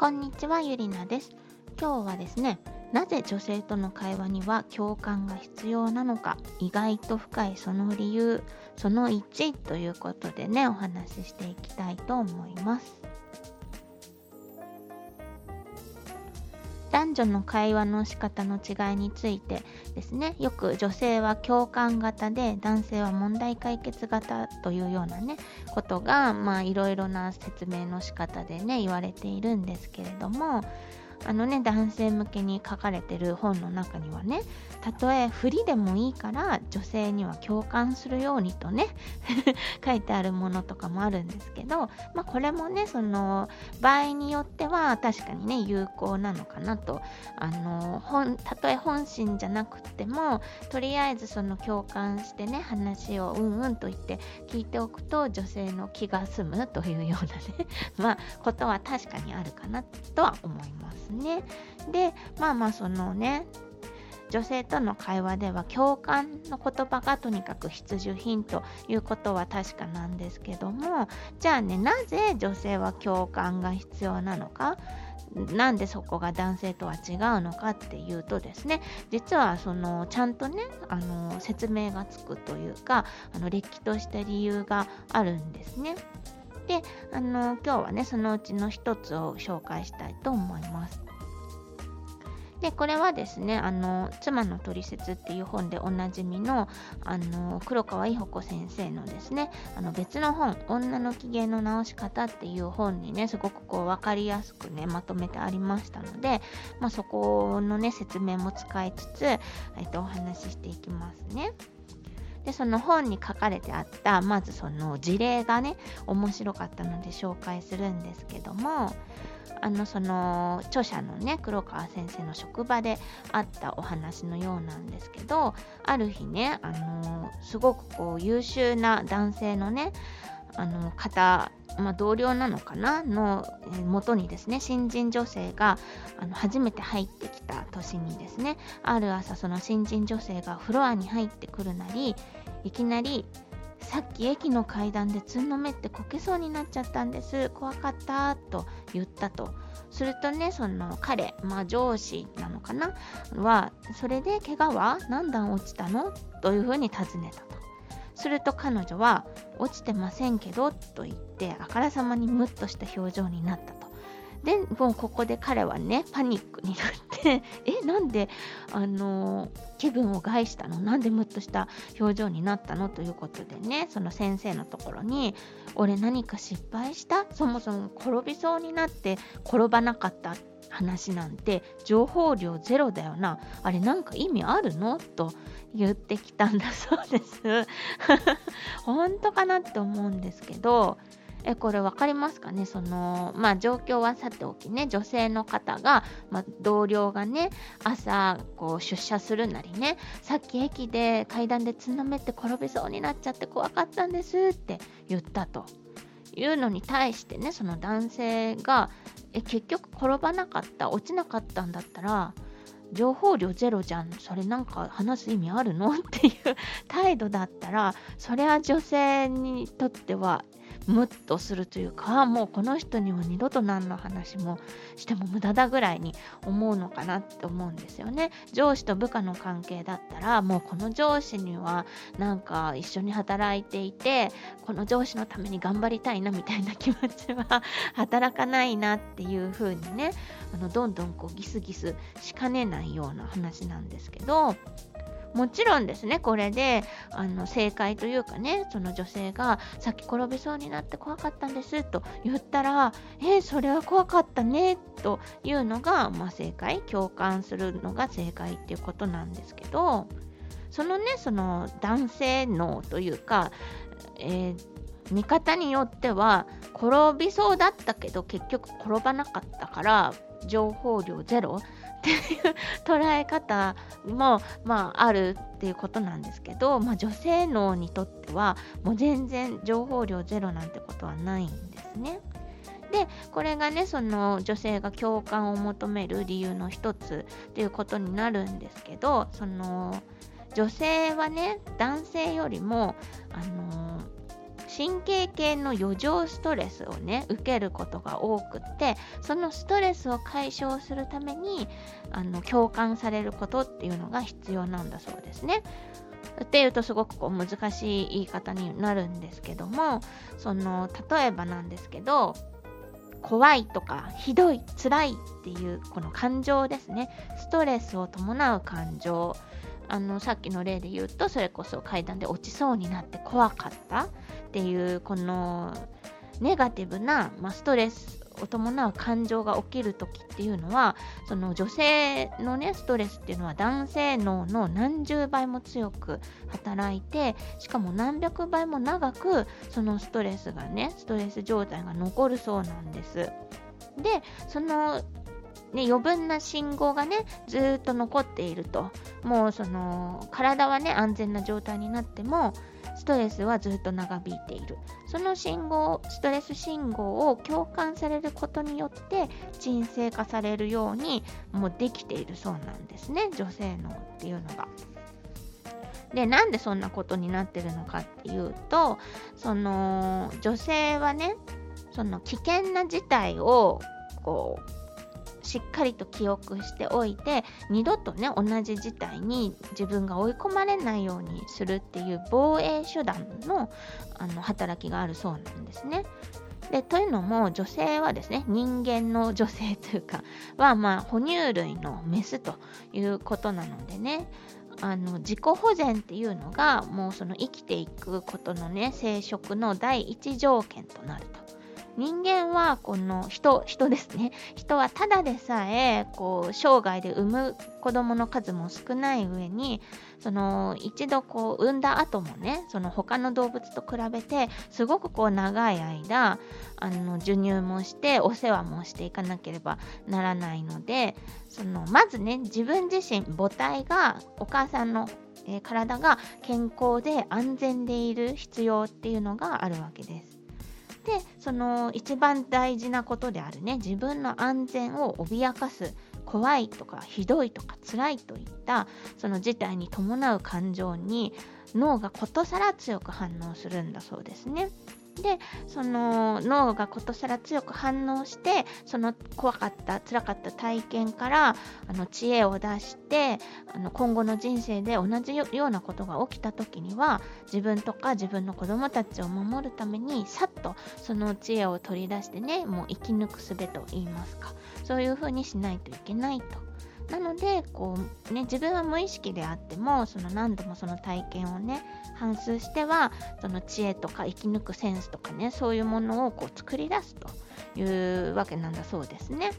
こんにちはゆりなです。今日はですねなぜ女性との会話には共感が必要なのか意外と深いその理由その1ということでねお話ししていきたいと思います。男女の会話の仕方の違いについてですね。よく女性は共感型で男性は問題解決型というようなねことがまあいろいろな説明の仕方でね言われているんですけれども。あのね男性向けに書かれてる本の中にはねたとえ不利でもいいから女性には共感するようにとね 書いてあるものとかもあるんですけど、まあ、これもねその場合によっては確かにね有効なのかなと。あの本たとえ本心じゃなくてもとりあえずその共感してね話をうんうんと言って聞いておくと女性の気が済むというようなね。まあことは確かにあるかなとは思います。ね。でまあまあそのね女性との会話では共感の言葉がとにかく必需品ということは確かなんですけどもじゃあねなぜ女性は共感が必要なのか？なんでそこが男性とは違うのかっていうとですね実はそのちゃんとねあの説明がつくというかあのれっきとした理由があるんですね。であの今日はねそのうちの一つを紹介したいと思います。でこれはですねあの「妻の取説」っていう本でおなじみのあの黒川伊保子先生のですねあの別の本「女の機嫌の直し方」っていう本にねすごくこう分かりやすくねまとめてありましたので、まあ、そこのね説明も使いつつ、えっと、お話ししていきますね。でその本に書かれてあったまずその事例がね面白かったので紹介するんですけどもあのその著者のね黒川先生の職場であったお話のようなんですけどある日ねあのすごくこう優秀な男性のねあの方、まあ、同僚なのかな？のもとにですね新人女性があの初めて入ってきた年にですねある朝その新人女性がフロアに入ってくるなりいきなりさっき駅の階段でつんのめってこけそうになっちゃったんです。怖かったと言ったと。するとねその彼まあ上司なのかな？はそれで怪我は？何段落ちたの？というふうに尋ねたと。すると彼女は落ちてませんけどと言ってあからさまにムッとした表情になったと。でもうここで彼はねパニックになって えなんであの気分を害したの？なんでムッとした表情になったの？ということでねその先生のところに俺何か失敗した？そもそも転びそうになって転ばなかった？話なんて情報量ゼロだよな。あれなんか意味あるの？と言ってきたんだそうです。本当かなって思うんですけど。えこれ分かりますかね？そのまあ状況はさておきね。女性の方が、まあ、同僚がね朝こう出社するなりね。さっき駅で階段でつんのめて転びそうになっちゃって怖かったんですって言ったというのに対してねその男性がえ結局転ばなかった落ちなかったんだったら情報量ゼロじゃん。それなんか話す意味あるの？っていう態度だったらそれは女性にとってはムッとするというかもうこの人には二度と何の話もしても無駄だぐらいに思うのかなって思うんですよね。上司と部下の関係だったらもうこの上司にはなんか一緒に働いていてこの上司のために頑張りたいなみたいな気持ちは 働かないなっていう風にねあのどんどんこうギスギスしかねないような話なんですけどもちろんですねこれであの正解というかねその女性がさっき転びそうになって怖かったんですと言ったらえー、それは怖かったねというのが、まあ、正解共感するのが正解っていうことなんですけどそのねその男性脳というか、えー、見方によっては転びそうだったけど結局転ばなかったから情報量ゼロっていう捉え方も、まあ、あるっていうことなんですけど、まあ、女性脳にとってはもう全然情報量ゼロなんてことはないんですね。でこれがねその女性が共感を求める理由の一つっていうことになるんですけどその女性はね男性よりもあの神経系の余剰ストレスをね受けることが多くってそのストレスを解消するためにあの共感されることっていうのが必要なんだそうですね。っていうとすごくこう難しい言い方になるんですけどもその例えばなんですけど怖いとかひどい辛いっていうこの感情ですねストレスを伴う感情あのさっきの例で言うとそれこそ階段で落ちそうになって怖かったっていうこのネガティブな、まあ、ストレスを伴う感情が起きる時っていうのはその女性のねストレスっていうのは男性脳の何十倍も強く働いてしかも何百倍も長くそのストレスがねストレス状態が残るそうなんです。でそのね、余分な信号がねずっと残っていると。もうその体はね安全な状態になってもストレスはずっと長引いている。その信号ストレス信号を共感されることによって鎮静化されるようにもうできているそうなんですね。女性脳っていうのが。でなんでそんなことになってるのかっていうとその女性はねその危険な事態をこうしっかりと記憶しておいて二度とね同じ事態に自分が追い込まれないようにするっていう防衛手段のあの働きがあるそうなんですね。でというのも女性はですね人間の女性というかはまあ哺乳類のメスということなのでねあの自己保全っていうのがもうその生きていくことのね生殖の第一条件となると。人間はこの人人ですね 人はただでさえこう生涯で産む子供の数も少ない上にその一度こう産んだ後もねその他の動物と比べてすごくこう長い間あの授乳もしてお世話もしていかなければならないのでそのまずね自分自身母体がお母さんのえ、体が健康で安全でいる必要っていうのがあるわけです。でその一番大事なことであるね自分の安全を脅かす怖いとかひどいとか辛いといったその事態に伴う感情に脳がことさら強く反応するんだそうですね。でその脳がことさら強く反応してその怖かった辛かった体験からあの知恵を出してあの今後の人生で同じようなことが起きた時には自分とか自分の子供たちを守るためにさっとその知恵を取り出してねもう生き抜く術と言いますかそういうふうにしないといけないと。なのでこう、ね、自分は無意識であってもその何度もその体験をね反数してはその知恵とか生き抜くセンスとかねそういうものをこう作り出すというわけなんだそうですね。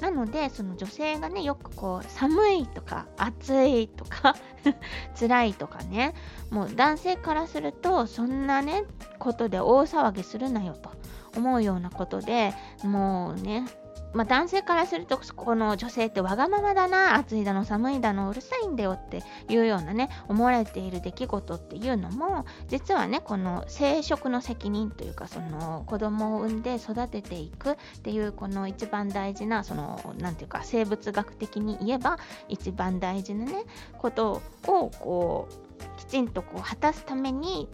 なのでその女性がねよくこう寒いとか暑いとか 辛いとかねもう男性からするとそんなねことで大騒ぎするなよと思うようなことでもうねまあ、男性からするとこの女性ってわがままだな暑いだの寒いだのうるさいんだよっていうようなね思われている出来事っていうのも実はねこの生殖の責任というかその子供を産んで育てていくっていうこの一番大事なその何ていうか生物学的に言えば一番大事なねことをこうきちんとこう果たすために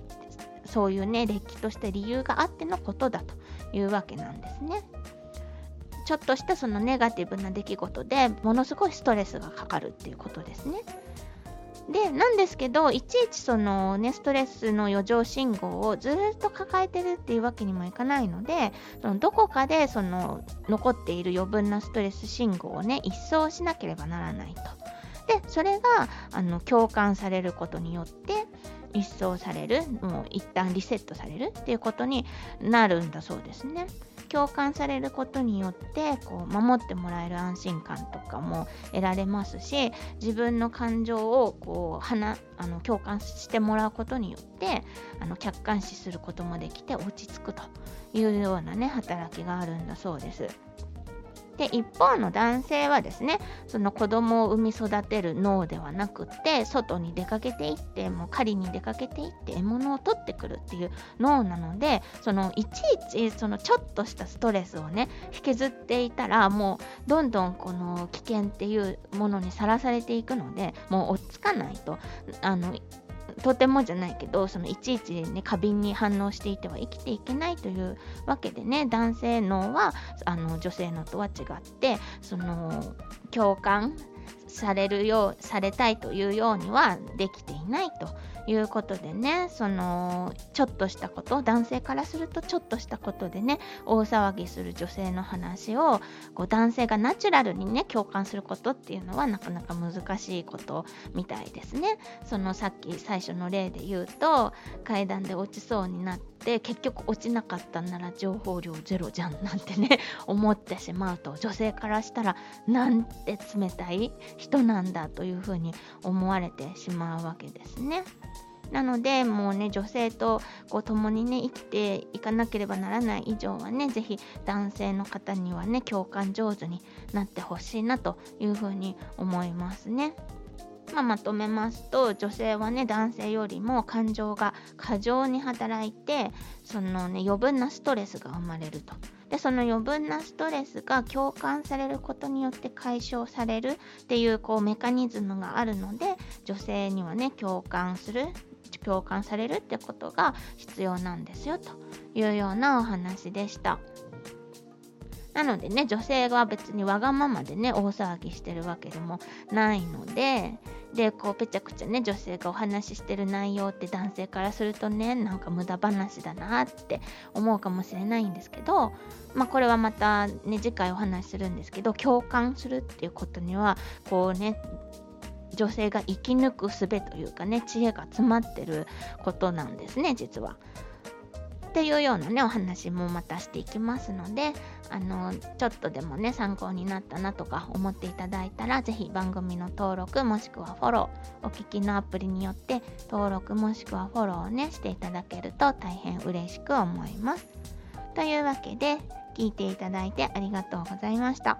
そういうね歴史として理由があってのことだというわけなんですね。ちょっとしたそのネガティブな出来事でものすごいストレスがかかるっていうことですね。でなんですけどいちいちそのねストレスの余剰信号をずっと抱えてるっていうわけにもいかないのでそのどこかでその残っている余分なストレス信号をね一掃しなければならないと。でそれがあの共感されることによって一掃されるもう一旦リセットされるっていうことになるんだそうですね。共感されることによってこう守ってもらえる安心感とかも得られますし自分の感情をこうはあの共感してもらうことによってあの客観視することもできて落ち着くというようなね働きがあるんだそうです。で一方の男性はですねその子供を産み育てる脳ではなくって外に出かけていってもう狩りに出かけていって獲物を取ってくるっていう脳なのでそのいちいちそのちょっとしたストレスをね引きずっていたらもうどんどんこの危険っていうものにさらされていくのでもう落ち着かないと。あのとてもじゃないけどそのいちいちね過敏に反応していては生きていけないというわけでね男性脳はあの女性脳とは違ってその共感されるようされたいというようにはできていないということでね。そのちょっとしたこと男性からするとちょっとしたことでね大騒ぎする女性の話をこう男性がナチュラルにね共感することっていうのはなかなか難しいことみたいですね。そのさっき最初の例で言うと階段で落ちそうになって結局落ちなかったなら情報量ゼロじゃんなんてね思ってしまうと女性からしたらなんて冷たい人なんだというふうに思われてしまうわけですね。なのでもうね女性とこう共にね生きていかなければならない以上はね是非男性の方にはね共感上手になってほしいなというふうに思いますね。まあ、まとめますと女性はね男性よりも感情が過剰に働いてそのね余分なストレスが生まれると。でその余分なストレスが共感されることによって解消されるっていうこうメカニズムがあるので女性にはね共感する共感されるってことが必要なんですよというようなお話でした。なのでね、女性は別にわがままでね、大騒ぎしてるわけでもないので、で、こう、ぺちゃくちゃね、女性がお話ししてる内容って男性からするとね、なんか無駄話だなって思うかもしれないんですけど、まあ、これはまたね、次回お話しするんですけど、共感するっていうことには、こうね、女性が生き抜く術というかね、知恵が詰まってることなんですね、実は。っていうようなね、お話もまたしていきますので、あの、ちょっとでもね、参考になったなとか思っていただいたら、ぜひ番組の登録もしくはフォロー、お聞きのアプリによって登録もしくはフォローをね、していただけると大変嬉しく思います。というわけで、聞いていただいてありがとうございました。